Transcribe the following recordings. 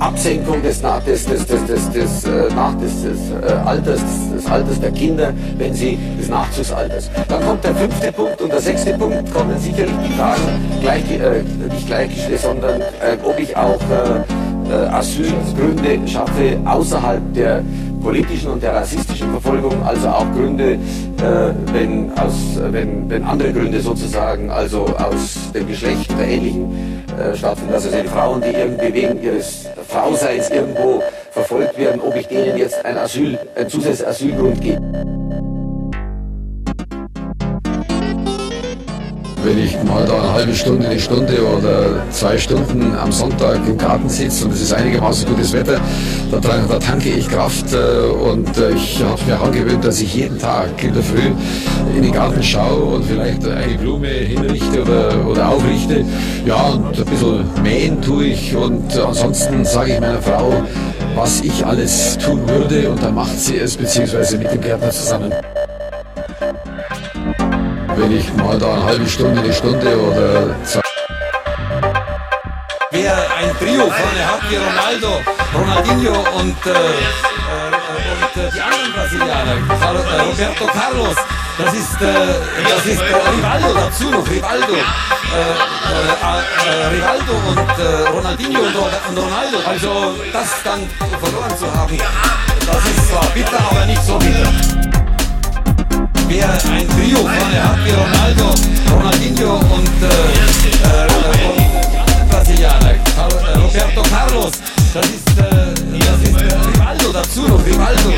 Absenkung des, des, des, des, des, des, äh, des, des äh, Alters, des Alters der Kinder, wenn sie des Nachzugsalters. Dann kommt der fünfte Punkt und der sechste Punkt kommen sicherlich die Fragen, gleich, äh, nicht gleichgestellt, sondern äh, ob ich auch äh, äh, Asylgründe schaffe außerhalb der politischen und der rassistischen Verfolgung, also auch Gründe, äh, wenn, aus, wenn, wenn andere Gründe sozusagen, also aus dem Geschlecht oder Ähnlichen äh, stattfinden. Also sind Frauen, die irgendwie wegen ihres Frauseins irgendwo verfolgt werden, ob ich denen jetzt ein Asyl, ein zusätzliches Asylgrund gebe. Wenn ich mal da eine halbe Stunde, eine Stunde oder zwei Stunden am Sonntag im Garten sitze und es ist einigermaßen gutes Wetter, da, da tanke ich Kraft äh, und äh, ich habe mir angewöhnt, dass ich jeden Tag in der Früh in den Garten schaue und vielleicht eine Blume hinrichte oder, oder aufrichte. Ja, und ein bisschen mähen tue ich und ansonsten sage ich meiner Frau, was ich alles tun würde und dann macht sie es, beziehungsweise mit dem Gärtner zusammen wenn ich mal da eine halbe Stunde, eine Stunde oder zwei. Wer ein Trio vorne hat wie Ronaldo, Ronaldinho und, äh, äh, und äh, die anderen Brasilianer, äh, Roberto Carlos, das ist, äh, das ist äh, Rivaldo dazu noch, Rivaldo. Rivaldo und Ronaldinho und, und Ronaldo. Also das dann verloren zu haben, das ist zwar bitter, aber nicht so bitter wer ein Trio. Vorne hat wie Ronaldo, Ronaldinho und, äh, Brasilianer, äh, Roberto Carlos, das ist, äh, das ist äh, Rivaldo dazu noch, Rivaldo.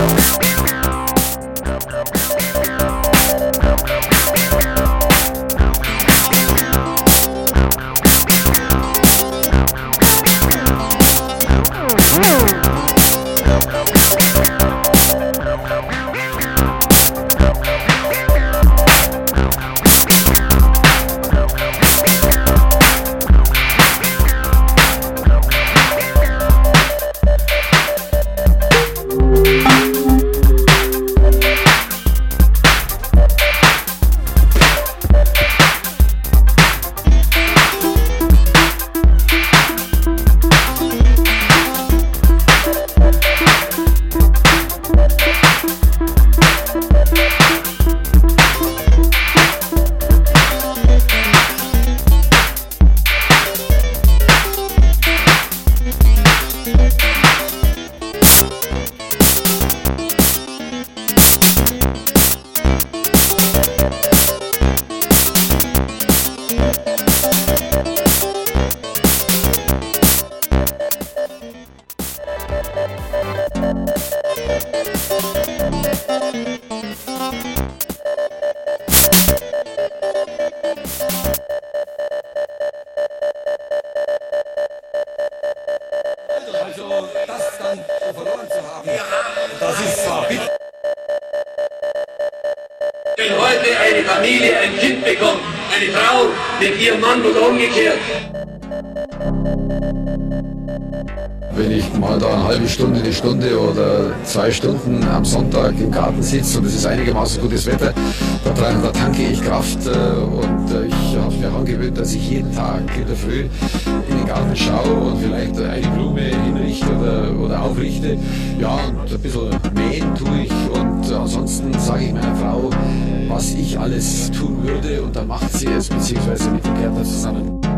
love. Wenn heute eine Familie ein Kind bekommt, eine Frau mit ihrem Mann oder umgekehrt, mal da eine halbe Stunde, eine Stunde oder zwei Stunden am Sonntag im Garten sitze und es ist einigermaßen gutes Wetter, da, da tanke ich Kraft äh, und äh, ich habe mir angewöhnt, dass ich jeden Tag in der Früh in den Garten schaue und vielleicht eine Blume hinrichte oder, oder aufrichte. Ja, und ein bisschen mähen tue ich und ansonsten sage ich meiner Frau, was ich alles tun würde und dann macht sie es, beziehungsweise mit dem Gärtner zusammen.